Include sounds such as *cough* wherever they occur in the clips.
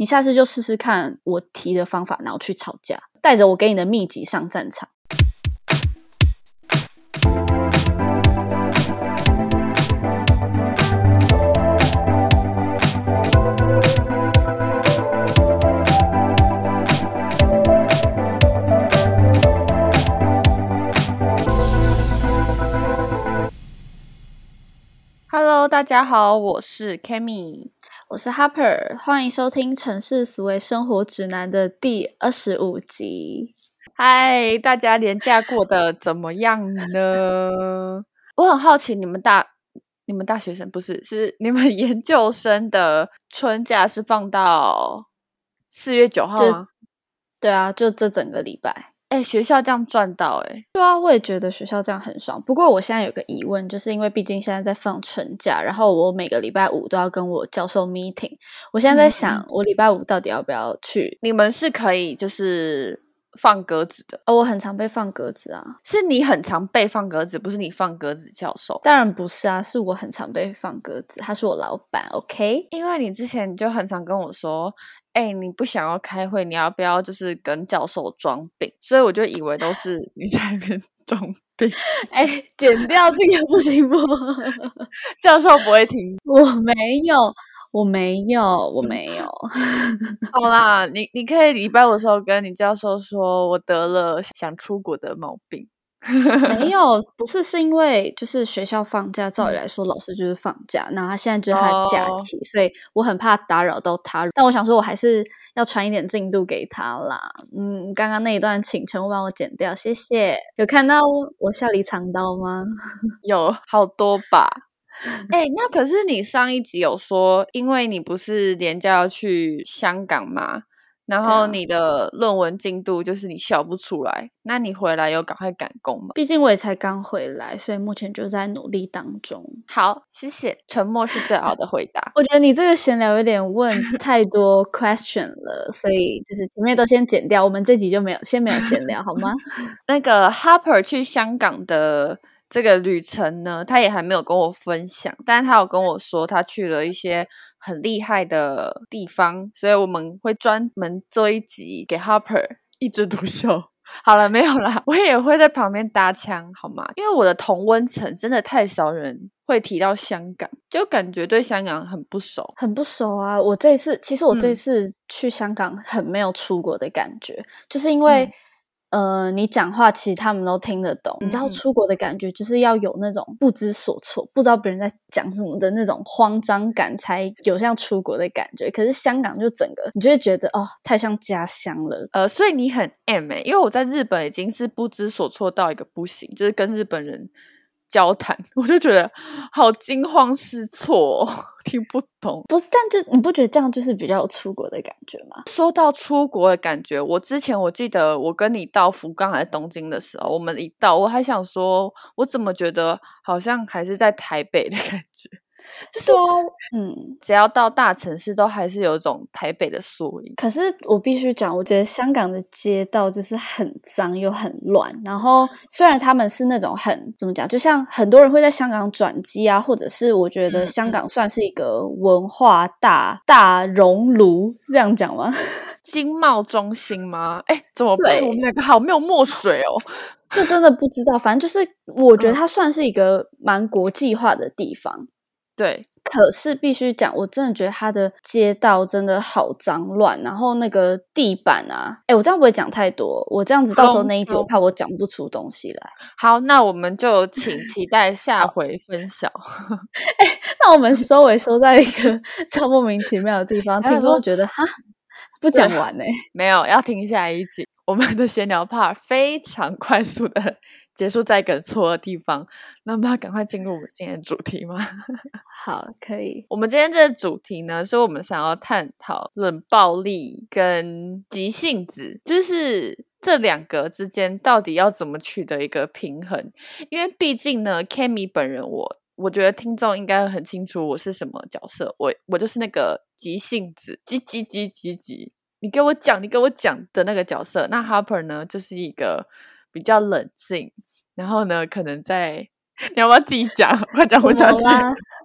你下次就试试看我提的方法，然后去吵架，带着我给你的秘籍上战场。大家好，我是 Kami，我是 Harper，欢迎收听《城市思维生活指南》的第二十五集。嗨，大家年假过得怎么样呢？*laughs* 我很好奇，你们大你们大学生不是是你们研究生的春假是放到四月九号吗？对啊，就这整个礼拜。哎，学校这样赚到哎，对啊，我也觉得学校这样很爽。不过我现在有个疑问，就是因为毕竟现在在放春假，然后我每个礼拜五都要跟我教授 meeting。我现在在想，我礼拜五到底要不要去？你们是可以就是放鸽子的哦，我很常被放鸽子啊，是你很常被放鸽子，不是你放鸽子教授？当然不是啊，是我很常被放鸽子，他是我老板，OK？因为你之前就很常跟我说。哎，你不想要开会，你要不要就是跟教授装病？所以我就以为都是 *laughs* 你在那边装病。哎，剪掉这个 *laughs* 不行不？*laughs* 教授不会听。我没有，我没有，我没有。*laughs* 好啦，你你可以礼拜五的时候跟你教授说，我得了想出国的毛病。没有，不是，是因为就是学校放假，照理来说老师就是放假，那他现在就是他的假期，所以我很怕打扰到他。但我想说，我还是要传一点进度给他啦。嗯，刚刚那一段请全部帮我剪掉，谢谢。有看到我笑里藏刀吗？有好多吧。哎，那可是你上一集有说，因为你不是连假要去香港吗？然后你的论文进度就是你笑不出来，那你回来有赶快赶工吗？毕竟我也才刚回来，所以目前就在努力当中。好，谢谢，沉默是最好的回答。*laughs* 我觉得你这个闲聊有点问太多 question 了，所以就是前面都先剪掉，我们这集就没有先没有闲聊好吗？*laughs* 那个 Harper 去香港的。这个旅程呢，他也还没有跟我分享，但是他有跟我说他去了一些很厉害的地方，所以我们会专门做一集给 Harper *laughs* 一枝独秀。*laughs* 好了，没有啦，*laughs* 我也会在旁边搭腔，好吗？因为我的同温层真的太少人会提到香港，就感觉对香港很不熟，很不熟啊。我这次其实我这次去香港很没有出国的感觉，就是因为。呃，你讲话其实他们都听得懂。你知道出国的感觉，就是要有那种不知所措，不知道别人在讲什么的那种慌张感，才有像出国的感觉。可是香港就整个，你就会觉得哦，太像家乡了。呃，所以你很 M 哎，因为我在日本已经是不知所措到一个不行，就是跟日本人。交谈，*laughs* 我就觉得好惊慌失措，*laughs* 听不懂。不是，但就你不觉得这样就是比较有出国的感觉吗？说到出国的感觉，我之前我记得我跟你到福冈还是东京的时候，我们一到，我还想说，我怎么觉得好像还是在台北的感觉。就是说，嗯，只要到大城市，都还是有一种台北的缩影。可是我必须讲，我觉得香港的街道就是很脏又很乱。然后虽然他们是那种很怎么讲，就像很多人会在香港转机啊，或者是我觉得香港算是一个文化大大熔炉，这样讲吗？*laughs* 经贸中心吗？哎，怎么办？我们两个好没有墨水哦，就真的不知道。反正就是我觉得它算是一个蛮国际化的地方。对，可是必须讲，我真的觉得它的街道真的好脏乱，然后那个地板啊，哎，我这样不会讲太多，我这样子到时候那一集我怕我讲不出东西来。好，那我们就请期待下回分享。*laughs* 哎，那我们收尾收在一个 *laughs* 超莫名其妙的地方，听说觉得哈不讲完呢？没有，要听下一集。我们的闲聊 part 非常快速的。结束在一个错的地方，那么要赶快进入我们今天的主题吗？*laughs* 好，可以。我们今天这个主题呢，是我们想要探讨冷暴力跟急性子，就是这两个之间到底要怎么取得一个平衡？因为毕竟呢，Kami 本人，我我觉得听众应该很清楚我是什么角色，我我就是那个急性子，急急急急急，你给我讲，你给我讲的那个角色。那 Harper 呢，就是一个比较冷静。然后呢？可能在你要不要自己讲？快讲，我讲。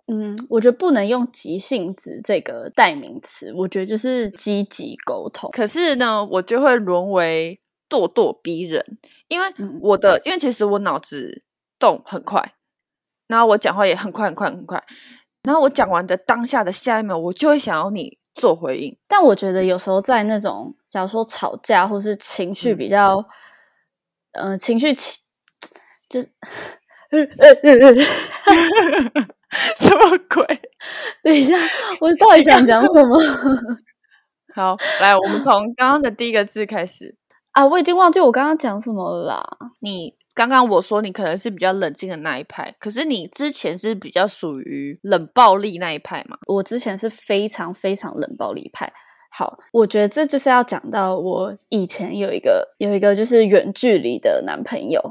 嗯，我觉得不能用急性子这个代名词，我觉得就是积极沟通。可是呢，我就会沦为咄咄逼人，因为我的，因为其实我脑子动很快，然后我讲话也很快很快很快，然后我讲完的当下的下一秒，我就会想要你做回应。但我觉得有时候在那种，假如说吵架或是情绪比较，嗯，情绪起，就是。*laughs* 什么鬼？*laughs* 等一下，我到底想讲什么？*laughs* 好，来，我们从刚刚的第一个字开始啊！我已经忘记我刚刚讲什么了啦。你刚刚我说你可能是比较冷静的那一派，可是你之前是比较属于冷暴力那一派嘛？我之前是非常非常冷暴力派。好，我觉得这就是要讲到我以前有一个有一个就是远距离的男朋友，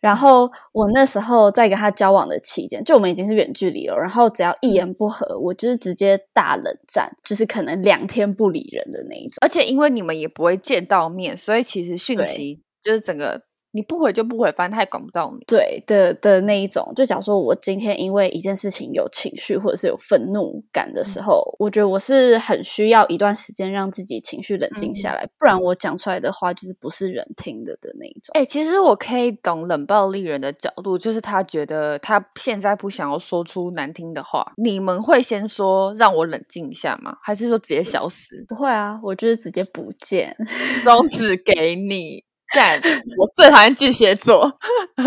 然后我那时候在跟他交往的期间，就我们已经是远距离了，然后只要一言不合，我就是直接大冷战，就是可能两天不理人的那一种，而且因为你们也不会见到面，所以其实讯息就是整个。你不回就不回，反正他也管不到你。对的的那一种，就假如说我今天因为一件事情有情绪或者是有愤怒感的时候，我觉得我是很需要一段时间让自己情绪冷静下来，不然我讲出来的话就是不是人听的的那一种。哎，其实我可以懂冷暴力人的角度，就是他觉得他现在不想要说出难听的话，你们会先说让我冷静一下吗？还是说直接消失？不会啊，我就是直接不见，终止给你。干！*laughs* 我最讨厌巨蟹座，*laughs* 因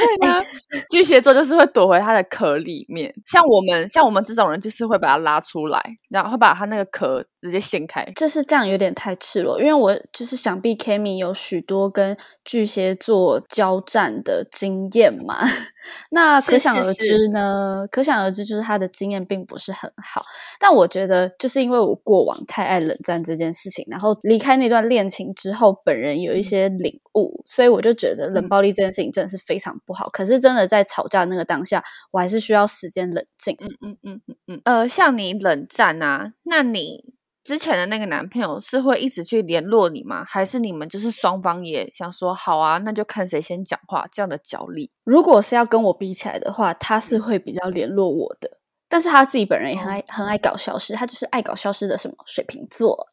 为呢，巨蟹座就是会躲回它的壳里面。像我们，像我们这种人，就是会把它拉出来，然后会把它那个壳直接掀开。这是这样，有点太赤裸。因为我就是想必 Kimi 有许多跟巨蟹座交战的经验嘛，*laughs* 那可想而知呢。可想而知，就是他的经验并不是很好。但我觉得，就是因为我过往太爱冷战这件事情，然后离开那段恋情之后。本人有一些领悟，所以我就觉得冷暴力这件事情真的是非常不好。可是真的在吵架那个当下，我还是需要时间冷静。嗯嗯嗯嗯嗯。呃，像你冷战啊，那你之前的那个男朋友是会一直去联络你吗？还是你们就是双方也想说好啊，那就看谁先讲话这样的角力？如果是要跟我比起来的话，他是会比较联络我的。但是他自己本人也很爱很爱搞消失，他就是爱搞消失的什么水瓶座。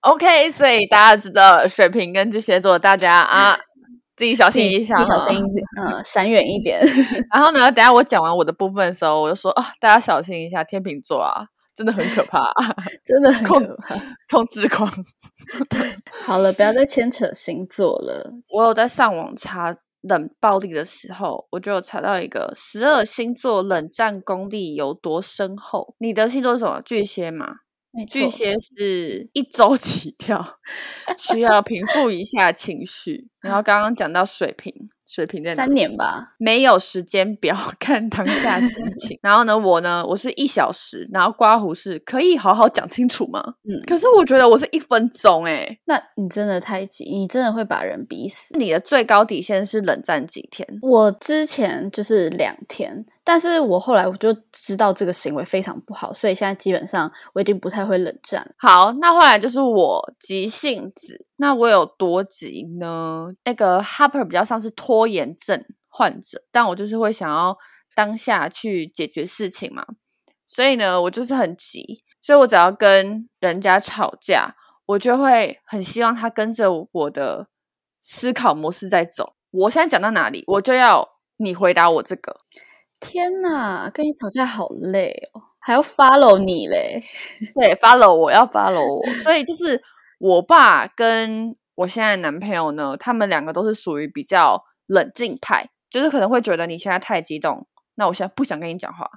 OK，所以大家知道水瓶跟巨蟹座，大家啊自己小心一下，小心一点，嗯，闪远一点。*laughs* 然后呢，等下我讲完我的部分的时候，我就说啊，大家小心一下，天秤座啊，真的很可怕，*laughs* 真的很可怕，*laughs* 控制狂。*laughs* 对，好了，不要再牵扯星座了。我有在上网查。冷暴力的时候，我就有查到一个十二星座冷战功力有多深厚。你的星座是什么？巨蟹嘛？巨蟹是一周起跳，需要平复一下情绪。然后刚刚讲到水瓶。水平在三年吧，没有时间表，*laughs* 看当下心情。然后呢，我呢，我是一小时，然后刮胡是可以好好讲清楚吗？嗯，可是我觉得我是一分钟，哎，那你真的太急，你真的会把人逼死。你的最高底线是冷战几天？我之前就是两天。但是我后来我就知道这个行为非常不好，所以现在基本上我已经不太会冷战。好，那后来就是我急性子，那我有多急呢？那个 Harper 比较像是拖延症患者，但我就是会想要当下去解决事情嘛，所以呢，我就是很急，所以我只要跟人家吵架，我就会很希望他跟着我的思考模式在走。我现在讲到哪里，我就要你回答我这个。天呐，跟你吵架好累哦，还要 follow 你嘞？*laughs* 对，follow 我要 follow 我，所以就是我爸跟我现在男朋友呢，他们两个都是属于比较冷静派，就是可能会觉得你现在太激动，那我现在不想跟你讲话，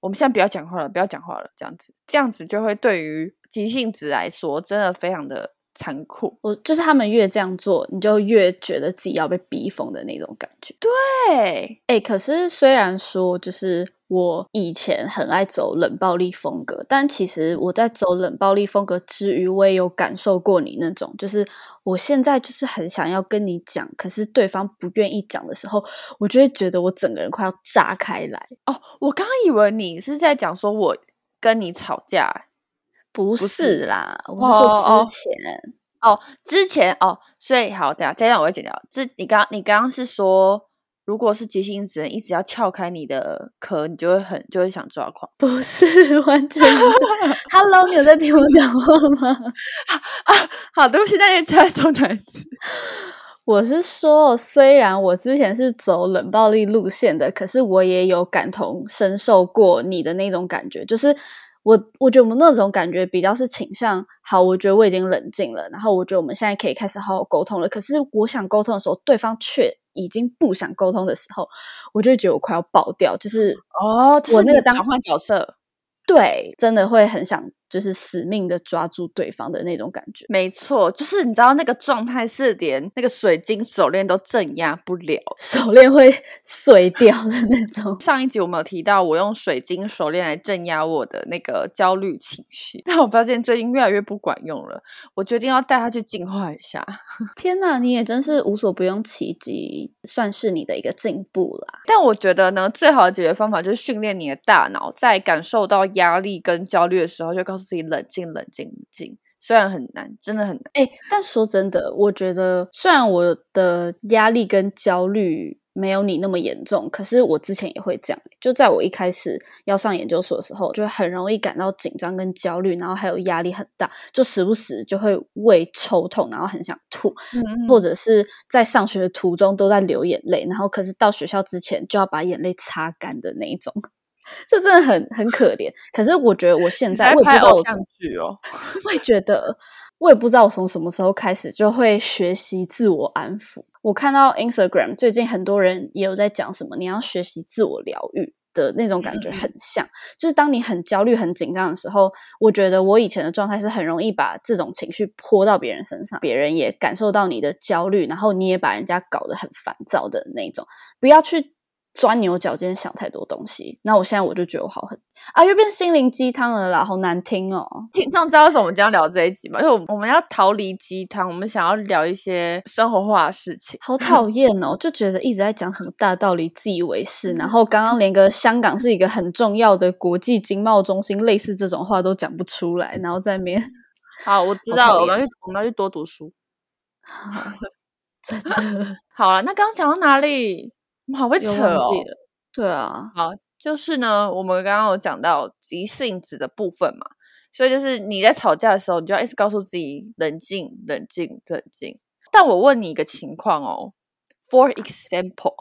我们现在不要讲话了，不要讲话了，这样子，这样子就会对于急性子来说，真的非常的。残酷，我就是他们越这样做，你就越觉得自己要被逼疯的那种感觉。对，哎，可是虽然说就是我以前很爱走冷暴力风格，但其实我在走冷暴力风格之余，我也有感受过你那种，就是我现在就是很想要跟你讲，可是对方不愿意讲的时候，我就会觉得我整个人快要炸开来。哦，我刚刚以为你是在讲说我跟你吵架。不是啦，我是说之前哦，之前哦，所以好，等下这样我会剪掉。这你刚你刚刚是说如果是急性子，一直要撬开你的壳，你就会很就会想抓狂。不是，*laughs* 完全不是。*laughs* Hello，你有在听我讲话吗？*laughs* 啊，好，对不起，那你再重讲一次。我是说，虽然我之前是走冷暴力路线的，可是我也有感同身受过你的那种感觉，就是我我觉得我们那种感觉比较是倾向好，我觉得我已经冷静了，然后我觉得我们现在可以开始好好沟通了。可是我想沟通的时候，对方却已经不想沟通的时候，我就觉得我快要爆掉，就是哦，我那个当转换角色，对，真的会很想。就是死命的抓住对方的那种感觉，没错，就是你知道那个状态是连那个水晶手链都镇压不了，*laughs* 手链会碎掉的那种。*laughs* 上一集我们有提到，我用水晶手链来镇压我的那个焦虑情绪，但我发现最近越来越不管用了，我决定要带它去净化一下。*laughs* 天哪，你也真是无所不用其极，算是你的一个进步啦。但我觉得呢，最好的解决方法就是训练你的大脑，在感受到压力跟焦虑的时候，就告诉自己冷静、冷静、冷静。虽然很难，真的很难。哎，但说真的，我觉得虽然我的压力跟焦虑没有你那么严重，可是我之前也会这样。就在我一开始要上研究所的时候，就很容易感到紧张跟焦虑，然后还有压力很大，就时不时就会胃抽痛，然后很想吐，或者是在上学的途中都在流眼泪，然后可是到学校之前就要把眼泪擦干的那一种。这真的很很可怜，可是我觉得我现在我也不知道我像剧哦，*laughs* 我也觉得我也不知道我从什么时候开始就会学习自我安抚。我看到 Instagram 最近很多人也有在讲什么，你要学习自我疗愈的那种感觉很像，就是当你很焦虑、很紧张的时候，我觉得我以前的状态是很容易把这种情绪泼到别人身上，别人也感受到你的焦虑，然后你也把人家搞得很烦躁的那种，不要去。钻牛角尖，想太多东西。那我现在我就觉得我好狠啊，又变心灵鸡汤了啦，好难听哦。*laughs* 听众知道为什么我们将要聊这一集吗？因为我们要逃离鸡汤，我们想要聊一些生活化的事情。好讨 *laughs* 厌哦，就觉得一直在讲什么大道理、自以为是，然后刚刚连个香港是一个很重要的国际经贸中心，类似这种话都讲不出来，然后在面。*laughs* 好，我知道了，我们要去，我们要去多读书。真的好了，那刚刚讲到哪里？好会扯哦，对啊，好，就是呢，我们刚刚有讲到急性子的部分嘛，所以就是你在吵架的时候，你就要一直告诉自己冷静、冷静、冷静。但我问你一个情况哦，For example，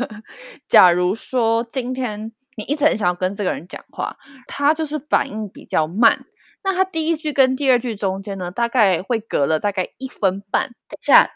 *laughs* 假如说今天你一直很想要跟这个人讲话，他就是反应比较慢，那他第一句跟第二句中间呢，大概会隔了大概一分半，等下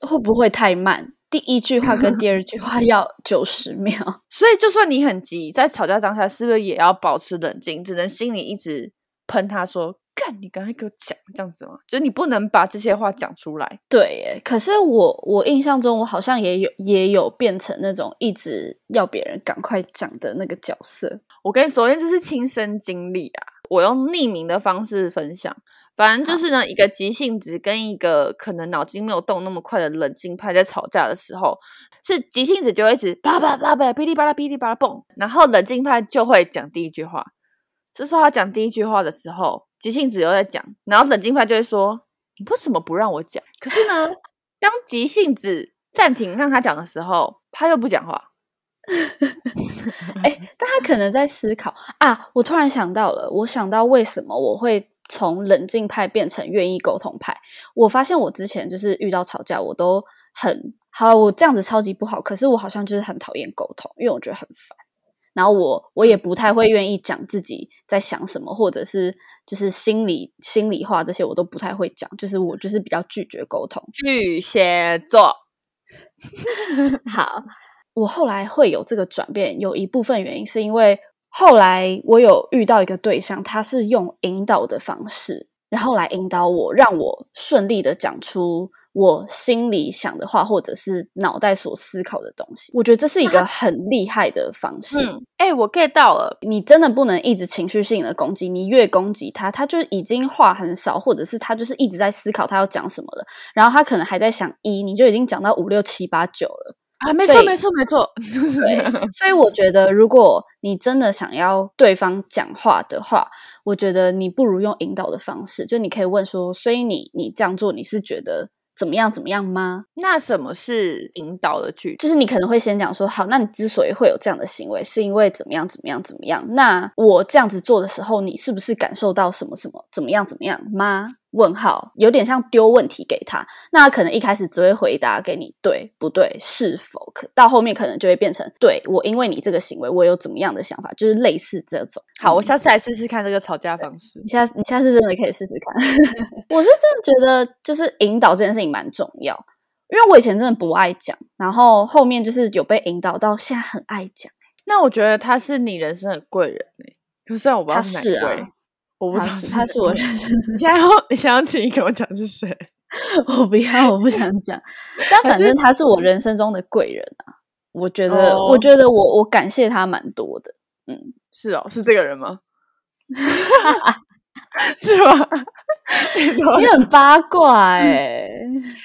会不会太慢？第一句话跟 *laughs* 第二句话要九十秒，所以就算你很急，在吵架当下，是不是也要保持冷静？只能心里一直喷他说：“干，你刚才给我讲这样子吗？”就是你不能把这些话讲出来。对，耶。可是我我印象中，我好像也有也有变成那种一直要别人赶快讲的那个角色。我跟你说，因为这是亲身经历啊，我用匿名的方式分享。反正就是呢，一个急性子跟一个可能脑筋没有动那么快的冷静派在吵架的时候，是急性子就会一直叭叭叭叭噼里啪啦噼里啪啦蹦，然后冷静派就会讲第一句话。这时候他讲第一句话的时候，急性子又在讲，然后冷静派就会说：“你为什么不让我讲？”可是呢，当急性子暂停让他讲的时候，他又不讲话。*laughs* 哎，但他可能在思考啊！我突然想到了，我想到为什么我会。从冷静派变成愿意沟通派，我发现我之前就是遇到吵架，我都很好，我这样子超级不好。可是我好像就是很讨厌沟通，因为我觉得很烦。然后我我也不太会愿意讲自己在想什么，或者是就是心里心里话这些，我都不太会讲。就是我就是比较拒绝沟通。巨蟹座，*laughs* 好，我后来会有这个转变，有一部分原因是因为。后来我有遇到一个对象，他是用引导的方式，然后来引导我，让我顺利的讲出我心里想的话，或者是脑袋所思考的东西。我觉得这是一个很厉害的方式。哎，我 get 到了，你真的不能一直情绪性的攻击，你越攻击他，他就已经话很少，或者是他就是一直在思考他要讲什么了，然后他可能还在想一，你就已经讲到五六七八九了。啊，没错，没错，没错。对，所以我觉得，如果你真的想要对方讲话的话，我觉得你不如用引导的方式，就你可以问说：，所以你你这样做，你是觉得怎么样怎么样吗？那什么是引导的句？就是你可能会先讲说，好，那你之所以会有这样的行为，是因为怎么样怎么样怎么样？那我这样子做的时候，你是不是感受到什么什么怎么样怎么样吗？问号，有点像丢问题给他，那他可能一开始只会回答给你对不对，是否？可到后面可能就会变成对我，因为你这个行为，我有怎么样的想法，就是类似这种。好，我下次来试试看这个吵架方式。你下你下次真的可以试试看。*laughs* 我是真的觉得，就是引导这件事情蛮重要，因为我以前真的不爱讲，然后后面就是有被引导到，现在很爱讲。那我觉得他是你人生的贵人哎，可是我不知道是哪贵。我不他是他是我人生。你现在要你想要请你跟我讲是谁？*laughs* 我不要，我不想讲。*laughs* 但反正他是我人生中的贵人啊！我觉得，我觉得我我感谢他蛮多的。嗯，是哦，是这个人吗？*laughs* 是吗？你很八卦哎！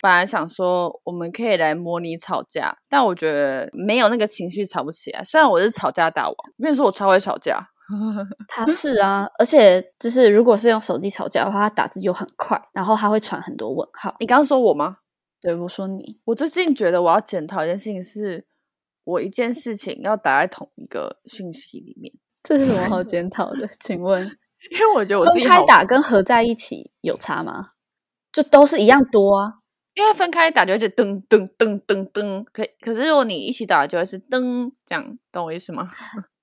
本来想说我们可以来模拟吵架，但我觉得没有那个情绪吵不起来。虽然我是吵架大王，我跟你说我超会吵架。*laughs* 他是啊，而且就是如果是用手机吵架的话，他打字又很快，然后他会传很多问号。你刚刚说我吗？对，我说你。我最近觉得我要检讨一件事情，是我一件事情要打在同一个讯息里面，这是什么好 *laughs* 检讨的？请问，因为我觉得我分开打跟合在一起有差吗？就都是一样多啊。因为分开打就会是噔噔噔噔噔，可可是如果你一起打就会是噔，这样懂我意思吗？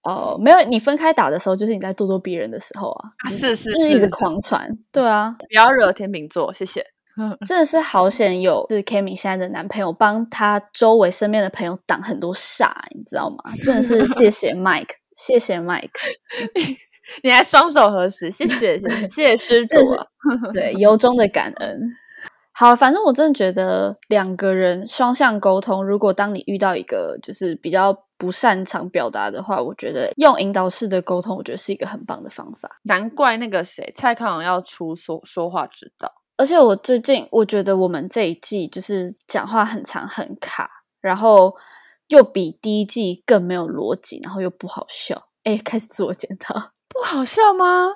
哦，没有，你分开打的时候，就是你在咄咄逼人的时候啊！是是是，一直狂传，对啊，不要惹天秤座，谢谢。*laughs* 真的是好险，有是 Kimi 现在的男朋友帮他周围身边的朋友挡很多煞，你知道吗？真的是 *laughs* 谢谢 Mike，谢谢 Mike，*laughs* 你还双手合十，谢谢谢谢施主，对，由衷的感恩。好，反正我真的觉得两个人双向沟通，如果当你遇到一个就是比较。不擅长表达的话，我觉得用引导式的沟通，我觉得是一个很棒的方法。难怪那个谁蔡康永要出说说话之道。而且我最近我觉得我们这一季就是讲话很长很卡，然后又比第一季更没有逻辑，然后又不好笑。哎，开始自我检讨，不好笑吗？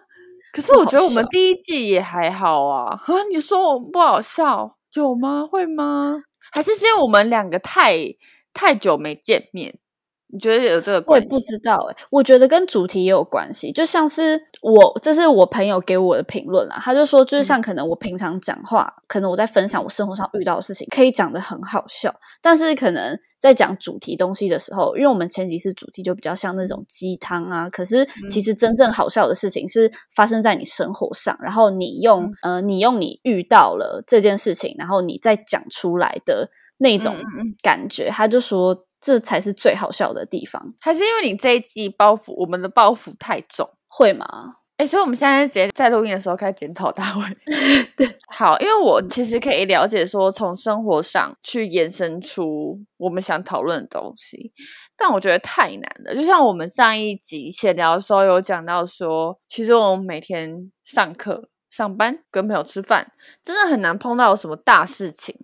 可是我觉得我们第一季也还好啊。啊，你说我们不好笑，有吗？会吗？还是因为我们两个太太久没见面？你觉得有这个？我也不知道哎，我觉得跟主题也有关系。就像是我，这是我朋友给我的评论啦。他就说，就是像可能我平常讲话，可能我在分享我生活上遇到的事情，可以讲的很好笑。但是可能在讲主题东西的时候，因为我们前几次主题就比较像那种鸡汤啊。可是其实真正好笑的事情是发生在你生活上，然后你用呃，你用你遇到了这件事情，然后你再讲出来的那种感觉。他就说。这才是最好笑的地方，还是因为你这一季包袱，我们的包袱太重，会吗？哎，所以我们现在直接在录音的时候开始检讨大会。*laughs* 对，好，因为我其实可以了解说，从生活上去延伸出我们想讨论的东西，但我觉得太难了。就像我们上一集闲聊的时候有讲到说，其实我们每天上课、上班、跟朋友吃饭，真的很难碰到什么大事情。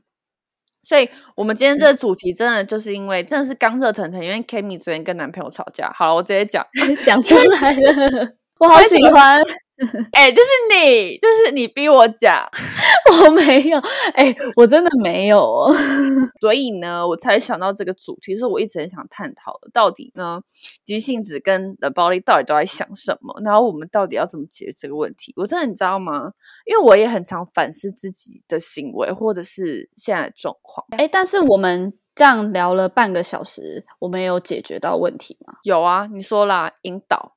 所以，我们今天这个主题真的就是因为真的是刚热腾腾，因为 Kimi 昨天跟男朋友吵架。好了，我直接讲，*laughs* 讲出来了，我好喜欢。*laughs* 哎，就是你，就是你逼我讲，*laughs* 我没有，哎，我真的没有哦。*laughs* 所以呢，我才想到这个主题，是我一直很想探讨的。到底呢，急性子跟冷暴力到底都在想什么？然后我们到底要怎么解决这个问题？我真的你知道吗？因为我也很常反思自己的行为，或者是现在的状况。哎，但是我们这样聊了半个小时，我们有解决到问题吗？有啊，你说啦，引导。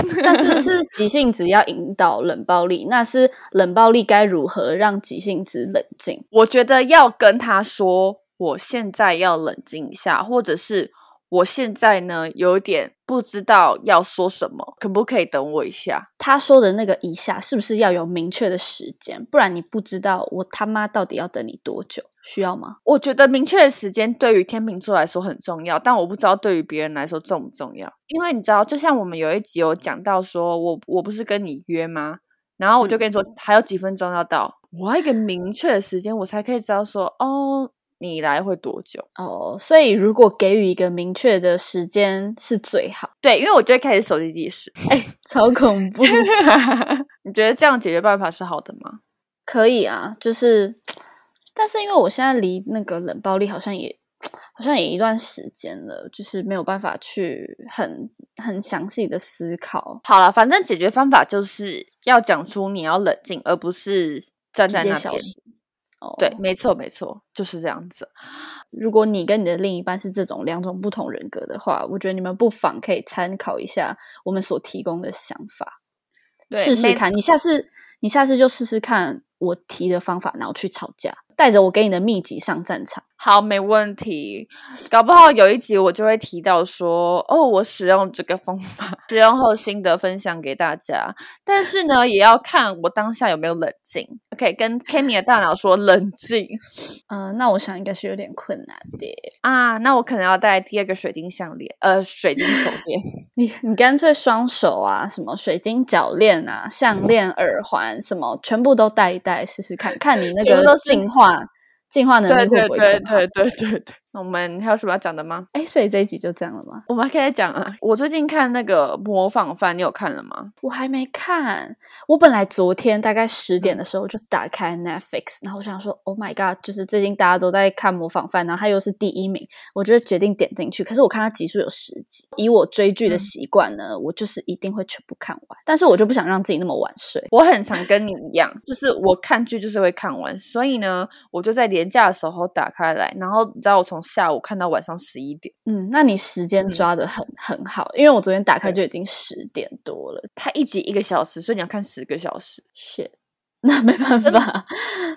*laughs* 但是是急性子要引导冷暴力，那是冷暴力该如何让急性子冷静？我觉得要跟他说，我现在要冷静一下，或者是我现在呢有点不知道要说什么，可不可以等我一下？他说的那个一下，是不是要有明确的时间？不然你不知道我他妈到底要等你多久？需要吗？我觉得明确的时间对于天秤座来说很重要，但我不知道对于别人来说重不重要。因为你知道，就像我们有一集有讲到，说我我不是跟你约吗？然后我就跟你说还有几分钟要到，我要一个明确的时间，我才可以知道说哦，你来会多久哦。所以如果给予一个明确的时间是最好。对，因为我就会开始手机计时，哎，超恐怖。*laughs* 你觉得这样解决办法是好的吗？可以啊，就是。但是因为我现在离那个冷暴力好像也好像也一段时间了，就是没有办法去很很详细的思考。好了，反正解决方法就是要讲出你要冷静，而不是站在那边。哦，对，没错没错，就是这样子。如果你跟你的另一半是这种两种不同人格的话，我觉得你们不妨可以参考一下我们所提供的想法，试试看。你下次你下次就试试看我提的方法，然后去吵架，带着我给你的秘籍上战场。好，没问题。搞不好有一集我就会提到说，哦，我使用这个方法，使用后心得分享给大家。但是呢，也要看我当下有没有冷静。OK，跟 Kimi 的大脑说冷静。嗯，*laughs* 那我想应该是有点困难的啊。那我可能要带第二个水晶项链，呃，水晶手链。*laughs* 你你干脆双手啊，什么水晶脚链啊、项链、耳环，什么全部都戴一戴试试看，看你那个进化。进化能力会不会对对对对对对。那我们还有什么要讲的吗？哎，所以这一集就这样了吗？我们还可以讲啊。我最近看那个模仿犯，你有看了吗？我还没看。我本来昨天大概十点的时候就打开 Netflix，然后我想说，Oh my god，就是最近大家都在看模仿犯，然后他又是第一名，我就决定点进去。可是我看他集数有十集，以我追剧的习惯呢，我就是一定会全部看完。但是我就不想让自己那么晚睡。我很常跟你一样，就是我看剧就是会看完，所以呢，我就在廉价的时候打开来，然后你知道我从下午看到晚。上十一点，嗯，那你时间抓的很很好，因为我昨天打开就已经十点多了。它一集一个小时，所以你要看十个小时。是，那没办法，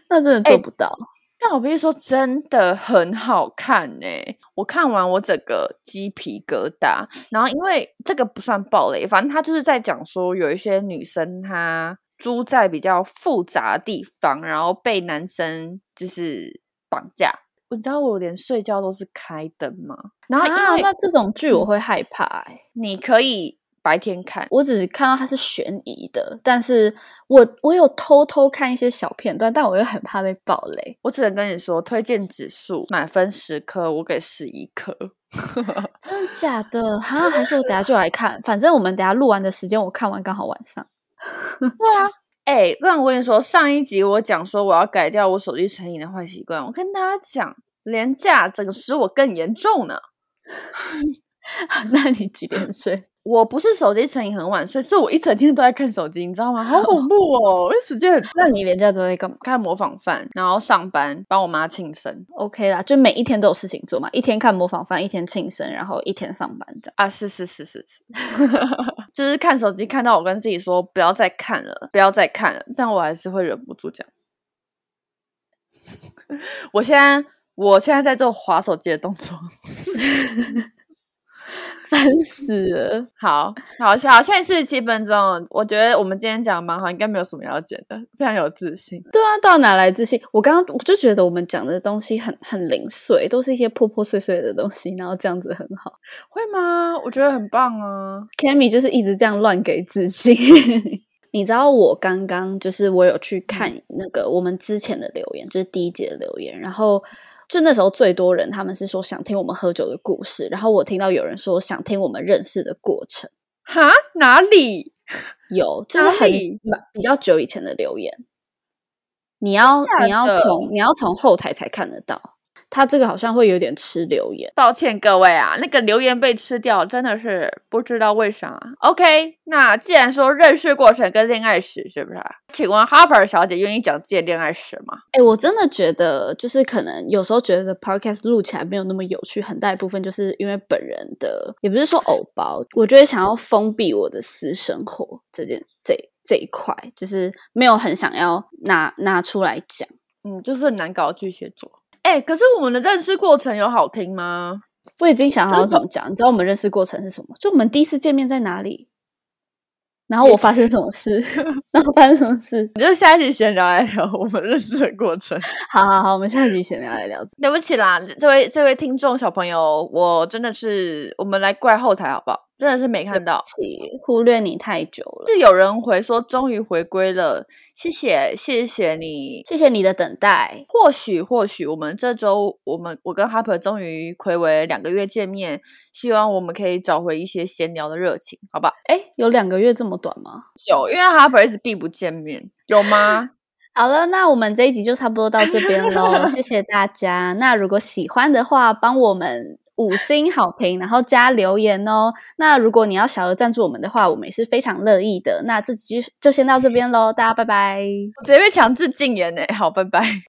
那真的做不到。但我必须说，真的很好看呢。我看完我整个鸡皮疙瘩。然后因为这个不算暴雷，反正他就是在讲说，有一些女生她住在比较复杂的地方，然后被男生就是绑架。你知道我连睡觉都是开灯吗？然后啊，那这种剧我会害怕哎。你可以白天看，我只是看到它是悬疑的，但是我我有偷偷看一些小片段，但我又很怕被暴雷。我只能跟你说，推荐指数满分十颗，我给十一颗。*laughs* 真的假的？哈，还是我等下就来看？反正我们等下录完的时间，我看完刚好晚上。*laughs* 对啊。哎，那我跟你说，上一集我讲说我要改掉我手机成瘾的坏习惯，我跟大家讲，廉价整使我更严重呢。*laughs* 那你几点睡？我不是手机成瘾很晚睡，是我一整天都在看手机，你知道吗？好恐 *laughs* 怖哦！时间，那你连假都在干嘛？看模仿犯，然后上班帮我妈庆生。OK 啦，就每一天都有事情做嘛，一天看模仿犯，一天庆生，然后一天上班这样啊？是是是是是，*laughs* 就是看手机看到我跟自己说不要再看了，不要再看了，但我还是会忍不住讲。我现在我现在在做划手机的动作。*laughs* 烦死了！好好笑，现在是七分钟。我觉得我们今天讲蛮好，应该没有什么要剪的，非常有自信。对啊，到哪来自信？我刚刚我就觉得我们讲的东西很很零碎，都是一些破破碎碎的东西，然后这样子很好，会吗？我觉得很棒啊 k a m i 就是一直这样乱给自信。*laughs* 你知道我刚刚就是我有去看那个我们之前的留言，就是第一节的留言，然后。就那时候最多人，他们是说想听我们喝酒的故事，然后我听到有人说想听我们认识的过程。哈？哪里有？就是很比较久以前的留言。你要你要从你要从后台才看得到。他这个好像会有点吃留言，抱歉各位啊，那个留言被吃掉，真的是不知道为啥。OK，那既然说认识过程跟恋爱史是不是？请问 Harper 小姐愿意讲自己的恋爱史吗？哎，我真的觉得，就是可能有时候觉得 Podcast 录起来没有那么有趣，很大一部分就是因为本人的，也不是说偶包，我觉得想要封闭我的私生活这件这这一块，就是没有很想要拿拿出来讲。嗯，就是很难搞巨蟹座。哎，可是我们的认识过程有好听吗？我已经想好怎么讲。你知道我们认识过程是什么？就我们第一次见面在哪里？然后我发生什么事？*laughs* 然后发生什么事？你就下一集闲聊来聊我们认识的过程。*laughs* 好好好，我们下一集闲聊来聊。对不起啦，这位这位听众小朋友，我真的是我们来怪后台好不好？真的是没看到，忽略你太久了。是有人回说终于回归了，谢谢谢谢你，谢谢你的等待。或许或许我们这周我们我跟 Harper 终于暌违两个月见面，希望我们可以找回一些闲聊的热情，好吧？哎，有两个月这么短吗？久，因为 Harper 一直并不见面，有吗？*laughs* 好了，那我们这一集就差不多到这边喽，*laughs* 谢谢大家。那如果喜欢的话，帮我们五星好评，然后加留言哦。那如果你要小额赞助我们的话，我们也是非常乐意的。那这集就先到这边喽，大家拜拜。直接被强制禁言呢，好，拜拜。